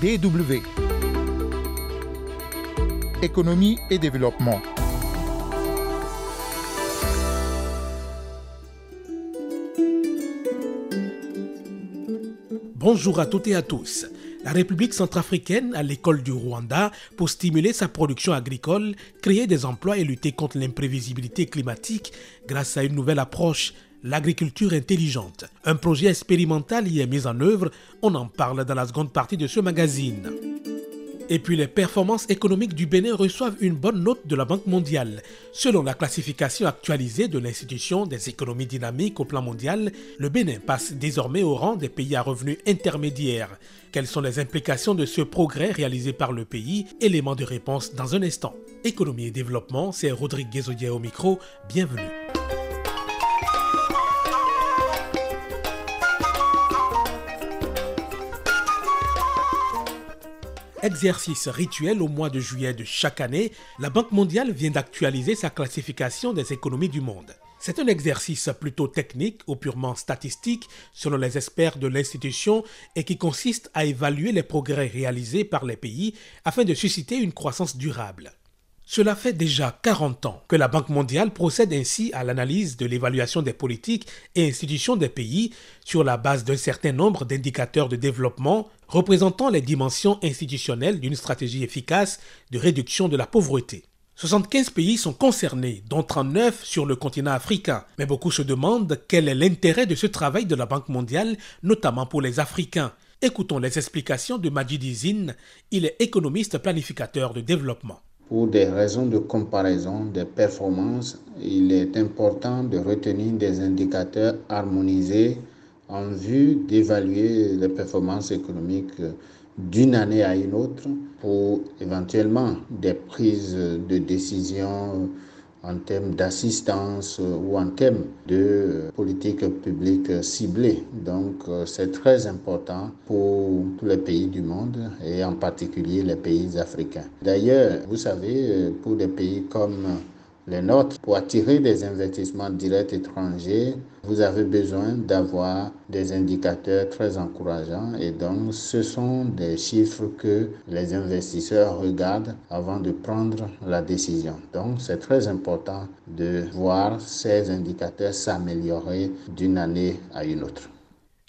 DW. Économie et développement. Bonjour à toutes et à tous. La République centrafricaine a l'école du Rwanda pour stimuler sa production agricole, créer des emplois et lutter contre l'imprévisibilité climatique grâce à une nouvelle approche, l'agriculture intelligente. Un projet expérimental y est mis en œuvre, on en parle dans la seconde partie de ce magazine. Et puis les performances économiques du Bénin reçoivent une bonne note de la Banque mondiale. Selon la classification actualisée de l'institution des économies dynamiques au plan mondial, le Bénin passe désormais au rang des pays à revenus intermédiaires. Quelles sont les implications de ce progrès réalisé par le pays? Élément de réponse dans un instant. Économie et développement, c'est Rodrigue Guézodier au micro. Bienvenue. Exercice rituel au mois de juillet de chaque année, la Banque mondiale vient d'actualiser sa classification des économies du monde. C'est un exercice plutôt technique ou purement statistique selon les experts de l'institution et qui consiste à évaluer les progrès réalisés par les pays afin de susciter une croissance durable. Cela fait déjà 40 ans que la Banque mondiale procède ainsi à l'analyse de l'évaluation des politiques et institutions des pays sur la base d'un certain nombre d'indicateurs de développement représentant les dimensions institutionnelles d'une stratégie efficace de réduction de la pauvreté. 75 pays sont concernés, dont 39 sur le continent africain. Mais beaucoup se demandent quel est l'intérêt de ce travail de la Banque mondiale, notamment pour les Africains. Écoutons les explications de Majid Izine, il est économiste planificateur de développement. Pour des raisons de comparaison des performances, il est important de retenir des indicateurs harmonisés en vue d'évaluer les performances économiques d'une année à une autre pour éventuellement des prises de décision en termes d'assistance ou en termes de politique publique ciblée. Donc c'est très important pour tous les pays du monde et en particulier les pays africains. D'ailleurs, vous savez, pour des pays comme les nôtres, pour attirer des investissements directs étrangers, vous avez besoin d'avoir des indicateurs très encourageants et donc ce sont des chiffres que les investisseurs regardent avant de prendre la décision. Donc c'est très important de voir ces indicateurs s'améliorer d'une année à une autre.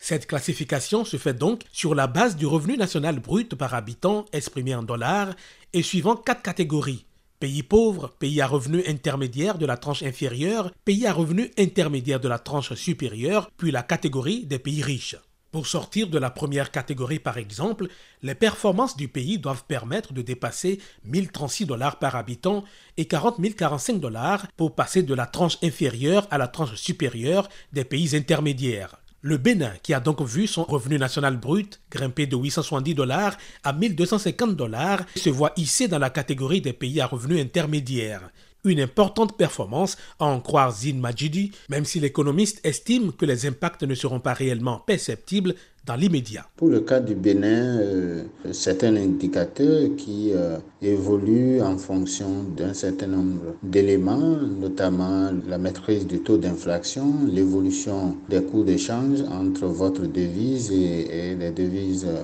Cette classification se fait donc sur la base du revenu national brut par habitant exprimé en dollars et suivant quatre catégories Pays pauvres, pays à revenus intermédiaires de la tranche inférieure, pays à revenus intermédiaires de la tranche supérieure, puis la catégorie des pays riches. Pour sortir de la première catégorie par exemple, les performances du pays doivent permettre de dépasser 1036 dollars par habitant et 40 045 dollars pour passer de la tranche inférieure à la tranche supérieure des pays intermédiaires. Le Bénin, qui a donc vu son revenu national brut grimper de 870 dollars à 1250 dollars, se voit hissé dans la catégorie des pays à revenus intermédiaires. Une importante performance, à en croire Zine Majidi, même si l'économiste estime que les impacts ne seront pas réellement perceptibles dans l'immédiat. Pour le cas du Bénin, euh, c'est un indicateur qui euh, évolue en fonction d'un certain nombre d'éléments, notamment la maîtrise du taux d'inflation, l'évolution des coûts d'échange entre votre devise et, les devises euh,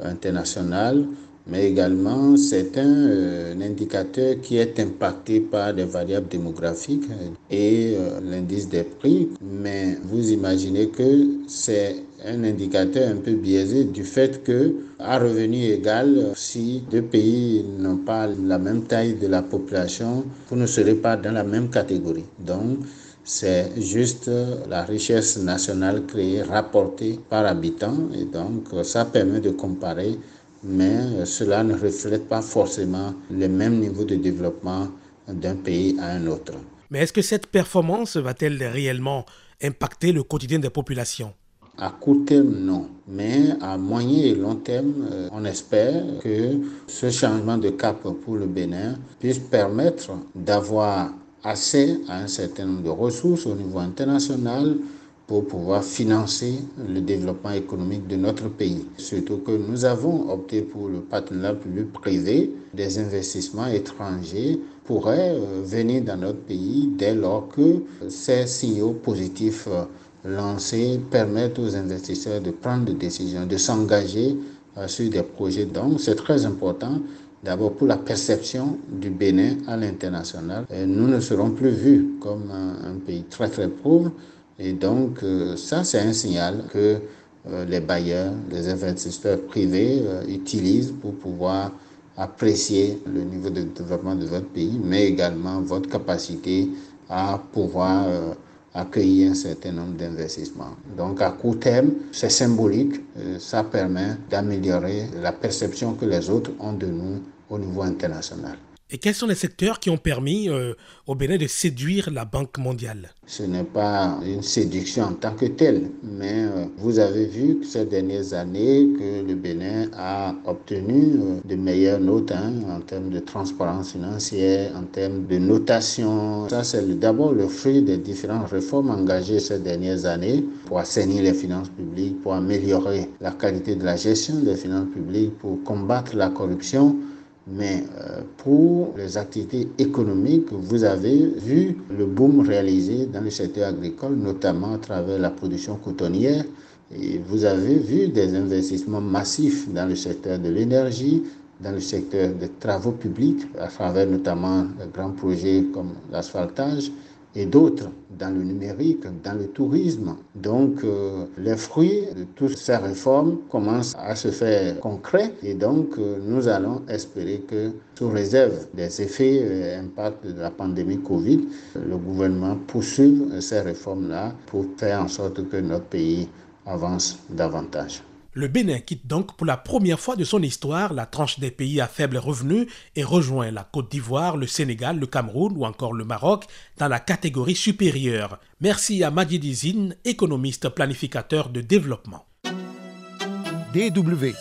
internationales, mais également c'est un, euh, indicateur qui est impacté par des variables démographiques et euh, l'indice des prix. Mais vous imaginez que c'est un indicateur un peu biaisé du fait que à revenu égal, si deux pays n'ont pas la même taille de la population, vous ne serez pas dans la même catégorie. Donc c'est juste la richesse nationale créée, rapportée par habitant, et donc ça permet de comparer mais cela ne reflète pas forcément le même niveau de développement d'un pays à un autre. Mais est-ce que cette performance va-t-elle réellement impacter le quotidien des populations? À court terme, non. Mais à moyen et long terme, euh, on espère que ce changement de cap pour le Bénin puisse permettre d'avoir assez à un certain nombre de ressources au niveau international pour pouvoir financer le développement économique de notre pays. Surtout que nous avons opté pour le partenariat public-privé. Des investissements étrangers pourraient euh, venir dans notre pays dès lors que ces signaux positifs euh, lancés permettent aux investisseurs de prendre des décisions, de s'engager sur des projets. Donc c'est très important D'abord pour la perception du Bénin à l'international. Nous ne serons plus vus comme un, pays très très pauvre. Et donc euh, ça, c'est un signal que euh, les bailleurs, les investisseurs privés euh, utilisent pour pouvoir apprécier le niveau de développement de votre pays, mais également votre capacité à pouvoir accueillir un certain nombre d'investissements. Donc à court terme, c'est symbolique, ça permet d'améliorer la perception que les autres ont de nous au niveau international. Et quels sont les secteurs qui ont permis euh, au Bénin de séduire la Banque mondiale? Ce n'est pas une séduction en tant que telle, mais euh, vous avez vu que ces dernières années que le Bénin a obtenu euh, de meilleures notes hein, en termes de transparence financière, en termes de notation. Ça, c'est d'abord le fruit des différentes réformes engagées ces dernières années pour assainir les finances publiques, pour améliorer la qualité de la gestion des finances publiques, pour combattre la corruption mais euh, pour les activités économiques, vous avez vu le boom réalisé dans le secteur agricole, notamment à travers la production cotonnière. Et vous avez vu des investissements massifs dans le secteur de l'énergie, dans le secteur des travaux publics, à travers notamment de grands projets comme l'asphaltage et d'autres dans le numérique, dans le tourisme. Donc euh, les fruits de toutes ces réformes commencent à se faire concrets et donc euh, nous allons espérer que sous réserve des effets et impacts de la pandémie Covid, le gouvernement poursuive ces réformes-là pour faire en sorte que notre pays avance davantage. Le Bénin quitte donc pour la première fois de son histoire la tranche des pays à faible revenu et rejoint la Côte d'Ivoire, le Sénégal, le Cameroun ou encore le Maroc dans la catégorie supérieure. Merci à Madi Dizine, économiste planificateur de développement. DW.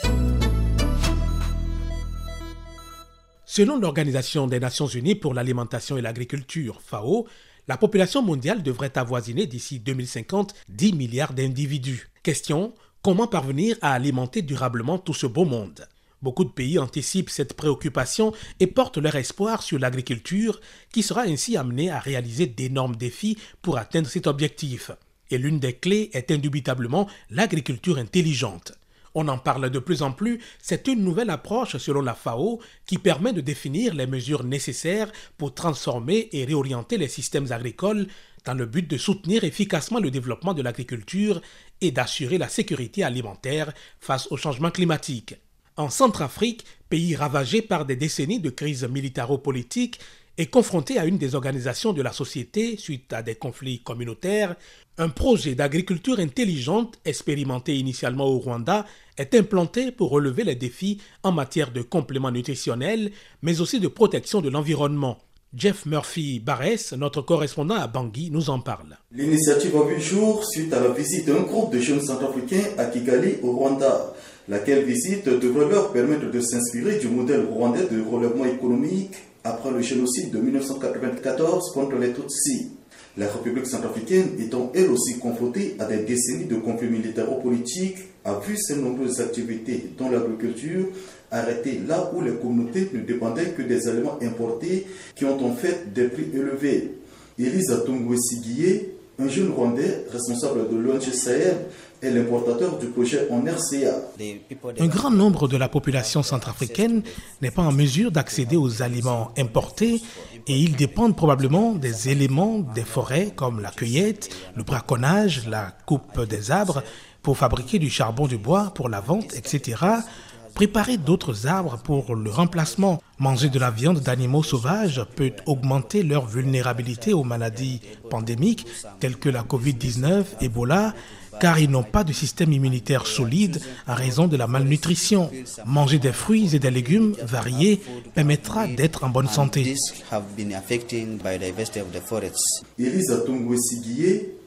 Selon l'Organisation des Nations Unies pour l'alimentation et l'agriculture, FAO, la population mondiale devrait avoisiner d'ici 2050 10 milliards d'individus. Question Comment parvenir à alimenter durablement tout ce beau monde? Beaucoup de pays anticipent cette préoccupation et portent leur espoir sur l'agriculture qui sera ainsi amenée à réaliser d'énormes défis pour atteindre cet objectif. Et l'une des clés est indubitablement l'agriculture intelligente. On en parle de plus en plus, c'est une nouvelle approche selon la FAO qui permet de définir les mesures nécessaires pour transformer et réorienter les systèmes agricoles dans le but de soutenir efficacement le développement de l'agriculture et d'assurer la sécurité alimentaire face au changement climatique. En Centrafrique, pays ravagé par des décennies de crise militaro-politique et confronté à une désorganisation de la société suite à des conflits communautaires, un projet d'agriculture intelligente expérimenté initialement au Rwanda est implanté pour relever les défis en matière de compléments nutritionnels, mais aussi de protection de l'environnement. Jeff Murphy Barres, notre correspondant à Bangui, nous en parle. L'initiative a vu jour suite à la visite d'un groupe de jeunes centrafricains à Kigali, au Rwanda, laquelle visite devrait leur permettre de s'inspirer du modèle rwandais de relèvement économique après le génocide de 1994 contre les Tutsis. La République centrafricaine étant elle aussi confrontée à des décennies de conflits militaro-politiques, a vu ses nombreuses activités dans l'agriculture arrêtées là où les communautés ne dépendaient que des aliments importés qui ont en fait des prix élevés. Elisa Tungwe un jeune Rwandais responsable de l'ONG Sahel, est l'importateur du projet en RCA. Un grand nombre de la population centrafricaine n'est pas en mesure d'accéder aux aliments importés et ils dépendent probablement des éléments des forêts comme la cueillette, le braconnage, la coupe des arbres pour fabriquer du charbon de bois pour la vente, etc. Préparer d'autres arbres pour le remplacement. Manger de la viande d'animaux sauvages peut augmenter leur vulnérabilité aux maladies pandémiques telles que la COVID-19, Ebola, car ils n'ont pas de système immunitaire solide à raison de la malnutrition. Manger des fruits et des légumes variés permettra d'être en bonne santé. Elisa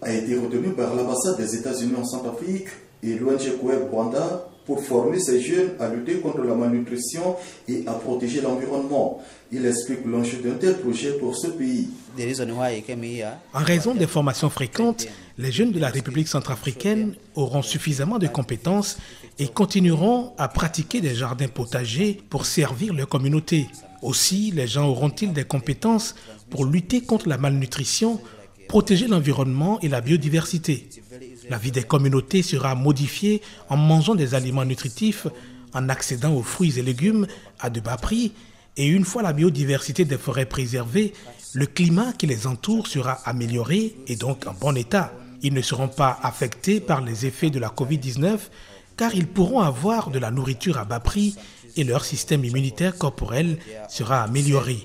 a été retenue par l'ambassade des États-Unis en Centrafrique et l'ONG Rwanda pour former ces jeunes à lutter contre la malnutrition et à protéger l'environnement. Il explique l'enjeu d'un tel projet pour ce pays. En raison des formations fréquentes, les jeunes de la République centrafricaine auront suffisamment de compétences et continueront à pratiquer des jardins potagers pour servir leur communauté. Aussi, les gens auront-ils des compétences pour lutter contre la malnutrition, protéger l'environnement et la biodiversité. La vie des communautés sera modifiée en mangeant des aliments nutritifs, en accédant aux fruits et légumes à de bas prix. Et une fois la biodiversité des forêts préservée, le climat qui les entoure sera amélioré et donc en bon état. Ils ne seront pas affectés par les effets de la COVID-19 car ils pourront avoir de la nourriture à bas prix et leur système immunitaire corporel sera amélioré.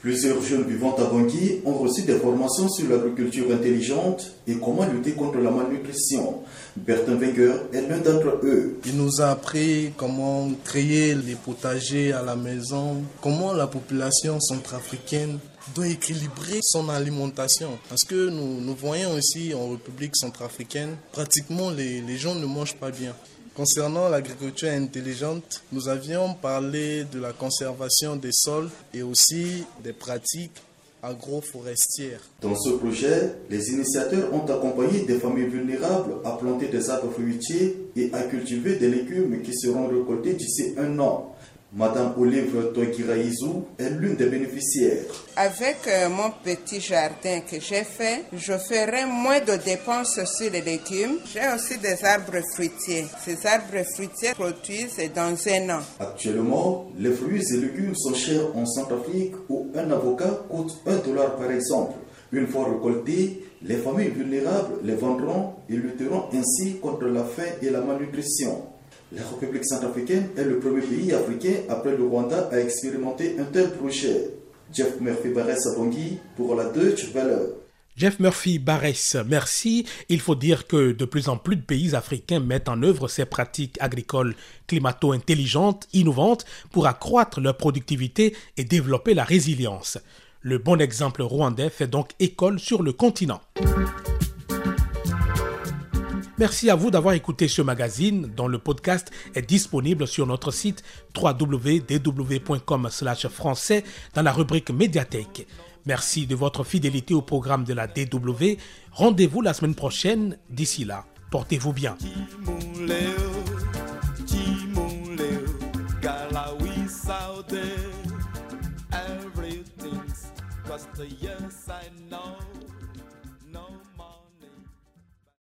Plusieurs jeunes vivant à Bangui ont reçu des formations sur l'agriculture intelligente et comment lutter contre la malnutrition. Bertin Wenger est l'un d'entre eux. Il nous a appris comment créer les potagers à la maison, comment la population centrafricaine doit équilibrer son alimentation. Parce que nous, nous voyons ici en République centrafricaine, pratiquement les, les gens ne mangent pas bien. Concernant l'agriculture intelligente, nous avions parlé de la conservation des sols et aussi des pratiques agroforestières. Dans ce projet, les initiateurs ont accompagné des familles vulnérables à planter des arbres fruitiers et à cultiver des légumes qui seront récoltés d'ici un an. Madame Olive Toigiraizou est l'une des bénéficiaires. Avec euh, mon petit jardin que j'ai fait, je ferai moins de dépenses sur les légumes. J'ai aussi des arbres fruitiers. Ces arbres fruitiers produisent dans un an. Actuellement, les fruits et légumes sont chers en Centrafrique où un avocat coûte un dollar par exemple. Une fois récoltés, les familles vulnérables les vendront et lutteront ainsi contre la faim et la malnutrition. La République centrafricaine est le premier pays africain après le Rwanda à expérimenter un tel projet. Jeff Murphy Barès Bangui pour la Deutsche Welle. Jeff Murphy Barès, merci. Il faut dire que de plus en plus de pays africains mettent en œuvre ces pratiques agricoles climato-intelligentes, innovantes, pour accroître leur productivité et développer la résilience. Le bon exemple rwandais fait donc école sur le continent. Merci à vous d'avoir écouté ce magazine dont le podcast est disponible sur notre site www.dw.com français dans la rubrique médiathèque. Merci de votre fidélité au programme de la DW. Rendez-vous la semaine prochaine. D'ici là, portez-vous bien.